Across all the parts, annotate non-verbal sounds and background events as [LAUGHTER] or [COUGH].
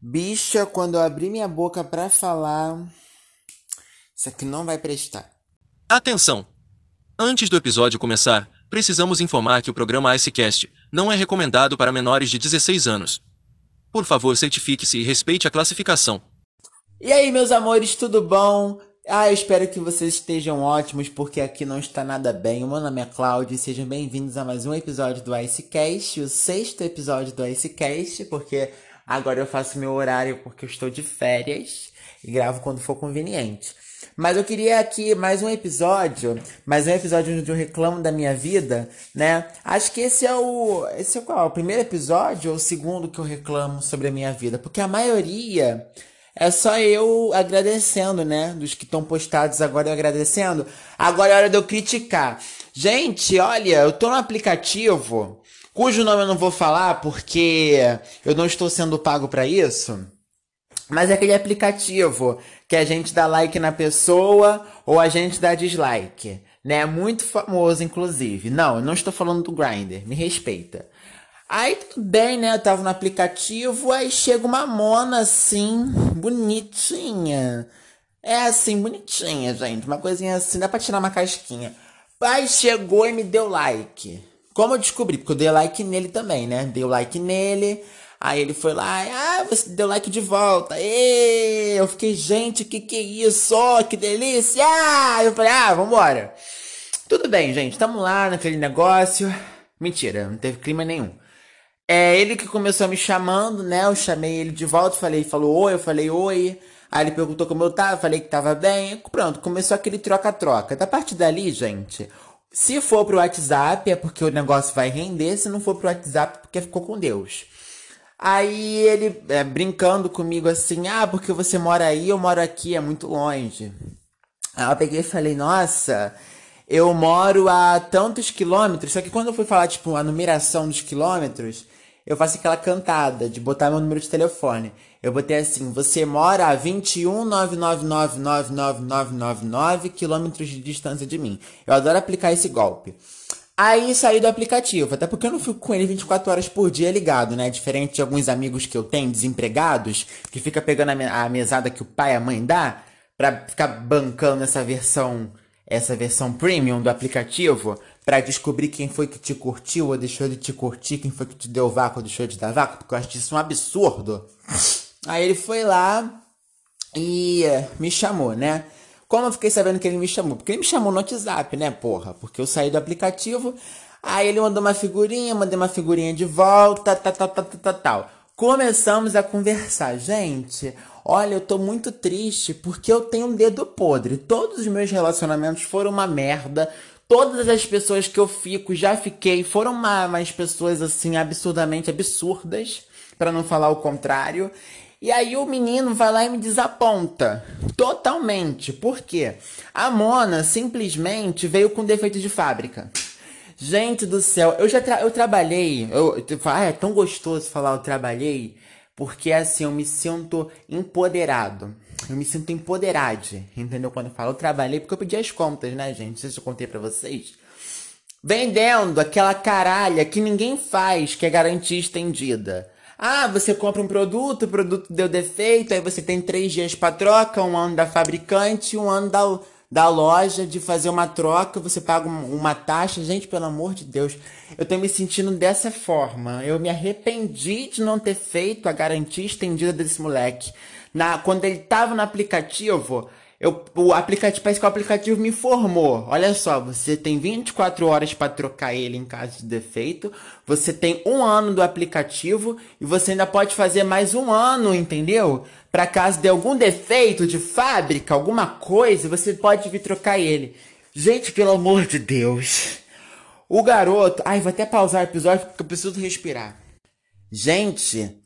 Bicha, quando eu abrir minha boca pra falar, isso aqui não vai prestar. Atenção! Antes do episódio começar, precisamos informar que o programa Icecast não é recomendado para menores de 16 anos. Por favor, certifique-se e respeite a classificação. E aí, meus amores, tudo bom? Ah, eu espero que vocês estejam ótimos, porque aqui não está nada bem. O meu nome é Cláudio e sejam bem-vindos a mais um episódio do Icecast, o sexto episódio do Icecast, porque agora eu faço meu horário porque eu estou de férias e gravo quando for conveniente. Mas eu queria aqui mais um episódio, mais um episódio onde eu reclamo da minha vida, né? Acho que esse é o. Esse é qual? O primeiro episódio ou o segundo que eu reclamo sobre a minha vida? Porque a maioria é só eu agradecendo, né? Dos que estão postados agora eu agradecendo. Agora é hora de eu criticar. Gente, olha, eu tô no aplicativo cujo nome eu não vou falar porque eu não estou sendo pago para isso. Mas é aquele aplicativo que a gente dá like na pessoa ou a gente dá dislike, né? Muito famoso, inclusive. Não, eu não estou falando do Grindr, me respeita. Aí tudo bem, né? Eu tava no aplicativo, aí chega uma mona assim, bonitinha. É assim, bonitinha, gente. Uma coisinha assim, dá pra tirar uma casquinha. Aí chegou e me deu like. Como eu descobri? Porque eu dei like nele também, né? Dei like nele. Aí ele foi lá, ah, você deu like de volta. E eu fiquei, gente, que que é isso? Que delícia! Eu falei, ah, vambora. Tudo bem, gente, tamo lá naquele negócio. Mentira, não teve clima nenhum. É ele que começou me chamando, né? Eu chamei ele de volta, falei, falou oi, eu falei oi. Aí ele perguntou como eu tava, falei que tava bem. Pronto, começou aquele troca-troca. Da parte dali, gente, se for pro WhatsApp é porque o negócio vai render, se não for pro WhatsApp é porque ficou com Deus. Aí ele é, brincando comigo assim, ah, porque você mora aí, eu moro aqui, é muito longe. Aí eu peguei e falei, nossa, eu moro a tantos quilômetros, só que quando eu fui falar, tipo, a numeração dos quilômetros, eu faço aquela cantada de botar meu número de telefone. Eu botei assim, você mora a 21.9999999 quilômetros de distância de mim. Eu adoro aplicar esse golpe. Aí saí do aplicativo, até porque eu não fico com ele 24 horas por dia ligado, né? Diferente de alguns amigos que eu tenho, desempregados, que fica pegando a mesada que o pai e a mãe dá, pra ficar bancando essa versão, essa versão premium do aplicativo, para descobrir quem foi que te curtiu ou deixou de te curtir, quem foi que te deu vácuo ou deixou de dar vácuo, porque eu acho isso um absurdo. Aí ele foi lá e me chamou, né? Como eu fiquei sabendo que ele me chamou? Porque ele me chamou no WhatsApp, né, porra? Porque eu saí do aplicativo, aí ele mandou uma figurinha, mandei uma figurinha de volta, tal, tal, tal, tal, tal. Começamos a conversar. Gente, olha, eu tô muito triste porque eu tenho um dedo podre. Todos os meus relacionamentos foram uma merda. Todas as pessoas que eu fico, já fiquei, foram umas pessoas assim absurdamente absurdas, para não falar o contrário. E aí o menino vai lá e me desaponta. Totalmente. Por quê? A Mona simplesmente veio com defeito de fábrica. Gente do céu, eu já tra eu trabalhei. Eu, ah, é tão gostoso falar eu trabalhei, porque assim eu me sinto empoderado. Eu me sinto empoderado, entendeu? Quando eu falo eu trabalhei, porque eu pedi as contas, né, gente? Não sei se eu contei pra vocês. Vendendo aquela caralha que ninguém faz, que é garantia estendida. Ah, você compra um produto, o produto deu defeito, aí você tem três dias para troca, um ano da fabricante, um ano da, da loja de fazer uma troca, você paga uma taxa. Gente, pelo amor de Deus, eu tô me sentindo dessa forma. Eu me arrependi de não ter feito a garantia estendida desse moleque. Na, quando ele tava no aplicativo, eu, o aplicativo, parece que o aplicativo me informou. Olha só, você tem 24 horas para trocar ele em caso de defeito. Você tem um ano do aplicativo e você ainda pode fazer mais um ano, entendeu? Para caso de algum defeito de fábrica, alguma coisa, você pode vir trocar ele. Gente, pelo amor de Deus. O garoto. Ai, vou até pausar o episódio porque eu preciso respirar. Gente,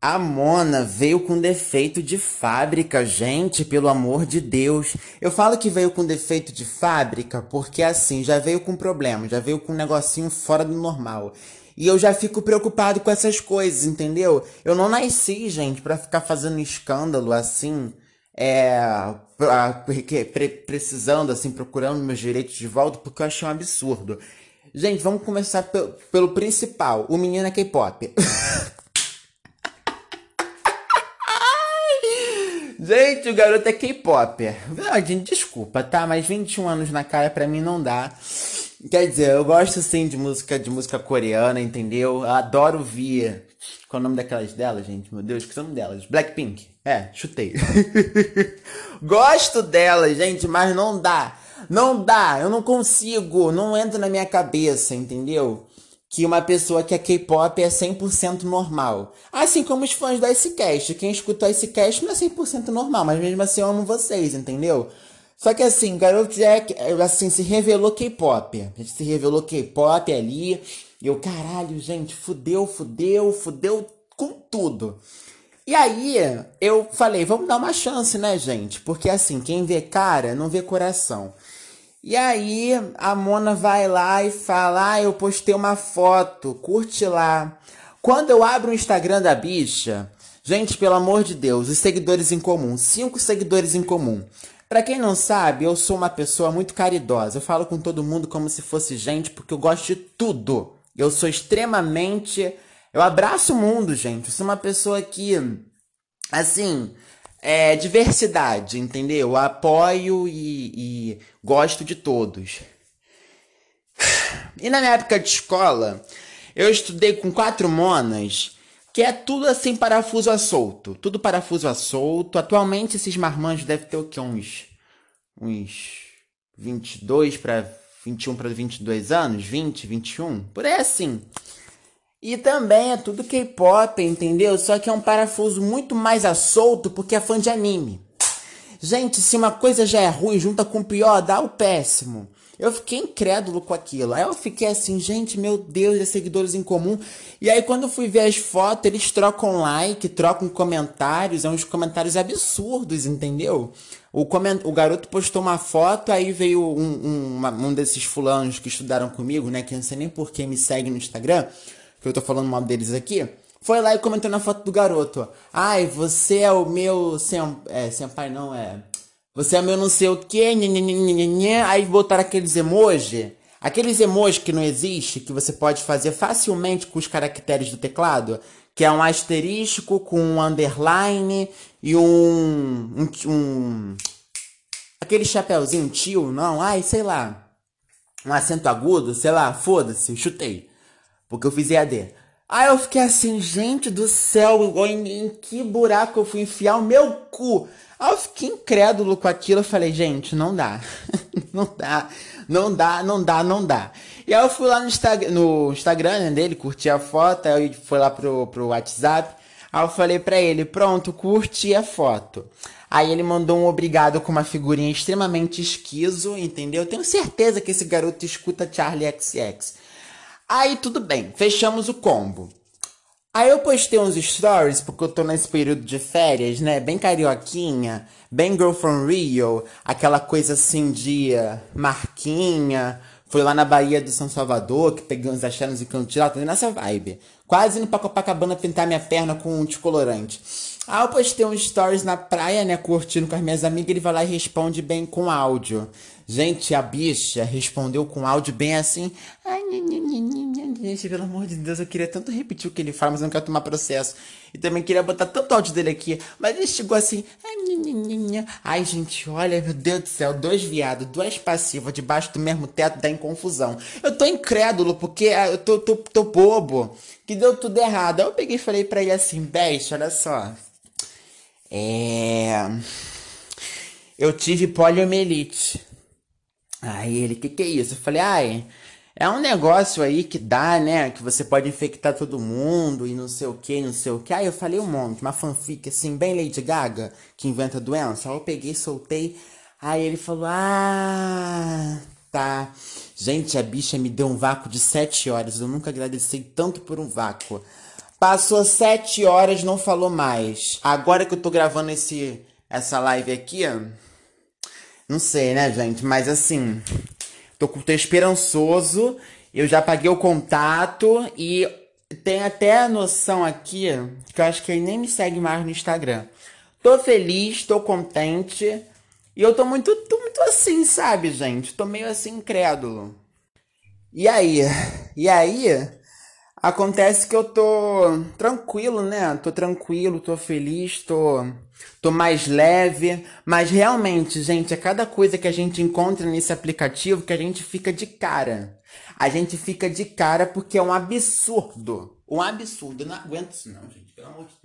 a Mona veio com defeito de fábrica, gente, pelo amor de Deus. Eu falo que veio com defeito de fábrica porque assim, já veio com problema, já veio com um negocinho fora do normal. E eu já fico preocupado com essas coisas, entendeu? Eu não nasci, gente, para ficar fazendo escândalo assim, é, precisando assim, procurando meus direitos de volta, porque eu achei um absurdo. Gente, vamos começar pelo, pelo principal, o menino é K-pop. [LAUGHS] Gente, o garoto é K-pop. Desculpa, tá? Mas 21 anos na cara pra mim não dá. Quer dizer, eu gosto sim de música de música coreana, entendeu? Eu adoro ver. Qual é o nome daquelas delas, gente? Meu Deus, que é o nome delas? Blackpink. É, chutei. [LAUGHS] gosto delas, gente, mas não dá. Não dá, eu não consigo, não entra na minha cabeça, entendeu? Que uma pessoa que é K-pop é 100% normal. Assim como os fãs da Icecast. Quem escutou a Icecast não é 100% normal, mas mesmo assim eu amo vocês, entendeu? Só que assim, o garoto assim, se revelou K-pop. A gente se revelou K-pop ali. E eu, caralho, gente, fudeu, fudeu, fudeu com tudo. E aí, eu falei, vamos dar uma chance, né, gente? Porque assim, quem vê cara não vê coração. E aí, a Mona vai lá e fala: Ah, eu postei uma foto, curte lá. Quando eu abro o Instagram da bicha, gente, pelo amor de Deus, os seguidores em comum, cinco seguidores em comum. Para quem não sabe, eu sou uma pessoa muito caridosa. Eu falo com todo mundo como se fosse gente, porque eu gosto de tudo. Eu sou extremamente. Eu abraço o mundo, gente. Eu sou uma pessoa que. Assim. É diversidade, entendeu? Eu apoio e, e gosto de todos. E na minha época de escola, eu estudei com quatro monas que é tudo assim parafuso a solto. Tudo parafuso a solto. Atualmente esses marmanjos devem ter o quê? Uns, uns 22 para 21 para 22 anos? 20, 21? Por aí assim. E também é tudo K-pop, entendeu? Só que é um parafuso muito mais a solto porque é fã de anime. Gente, se uma coisa já é ruim, junta com o pior, dá o péssimo. Eu fiquei incrédulo com aquilo. Aí eu fiquei assim, gente, meu Deus, é seguidores em comum. E aí quando eu fui ver as fotos, eles trocam like, trocam comentários, é uns comentários absurdos, entendeu? O, coment... o garoto postou uma foto, aí veio um, um, uma, um desses fulanos que estudaram comigo, né? Que eu não sei nem por que me segue no Instagram, que eu tô falando mal deles aqui. Foi lá e comentou na foto do garoto. Ai, você é o meu. Sem, é, senpai não, é. Você é meu não sei o que, aí botaram aqueles emoji, aqueles emojis que não existe, que você pode fazer facilmente com os caracteres do teclado, que é um asterístico com um underline e um, um, um aquele chapéuzinho tio, não, ai, sei lá, um acento agudo, sei lá, foda-se, chutei, porque eu fiz EAD. Aí eu fiquei assim, gente do céu, em, em que buraco eu fui enfiar o meu cu? Aí eu fiquei incrédulo com aquilo. Eu falei, gente, não dá. [LAUGHS] não dá, não dá, não dá, não dá. E aí eu fui lá no, Insta no Instagram né, dele, curti a foto, aí eu fui lá pro, pro WhatsApp. Aí eu falei pra ele, pronto, curti a foto. Aí ele mandou um obrigado com uma figurinha extremamente esquizo, entendeu? Eu tenho certeza que esse garoto escuta Charlie XX. Aí tudo bem, fechamos o combo. Aí eu postei uns stories, porque eu tô nesse período de férias, né? Bem carioquinha, bem Girl from Rio, aquela coisa assim de marquinha. Fui lá na Bahia do São Salvador, que peguei uns achanos e cantilá, tô nessa vibe. Quase indo pra Copacabana pintar minha perna com um descolorante. Aí eu postei uns stories na praia, né, curtindo com as minhas amigas, ele vai lá e responde bem com áudio. Gente, a bicha respondeu com áudio bem assim. Ai, gente, pelo amor de Deus, eu queria tanto repetir o que ele fala, mas eu não quero tomar processo. E também queria botar tanto áudio dele aqui. Mas ele chegou assim. Ai, gente, olha, meu Deus do céu, dois viados, duas passivas debaixo do mesmo teto dá em confusão. Eu tô incrédulo, porque ah, eu tô, tô, tô bobo, que deu tudo errado. Aí eu peguei e falei pra ele assim, Beste, olha só. É. Eu tive poliomielite. Aí ele, que que é isso? Eu falei, ai, é um negócio aí que dá, né? Que você pode infectar todo mundo e não sei o que, não sei o que. Aí eu falei um monte, uma fanfic assim, bem Lady Gaga, que inventa doença. Aí eu peguei, soltei. Aí ele falou, ah, tá. Gente, a bicha me deu um vácuo de sete horas. Eu nunca agradeci tanto por um vácuo. Passou sete horas, não falou mais. Agora que eu tô gravando esse, essa live aqui, não sei, né, gente? Mas assim, tô, tô esperançoso. Eu já paguei o contato e tem até a noção aqui que eu acho que ele nem me segue mais no Instagram. Tô feliz, tô contente. E eu tô muito, tô muito assim, sabe, gente? Tô meio assim, incrédulo. E aí? E aí? Acontece que eu tô tranquilo, né? Tô tranquilo, tô feliz, tô, tô mais leve. Mas realmente, gente, é cada coisa que a gente encontra nesse aplicativo que a gente fica de cara. A gente fica de cara porque é um absurdo. Um absurdo. Eu não aguento isso, não, gente. Pelo amor de Deus.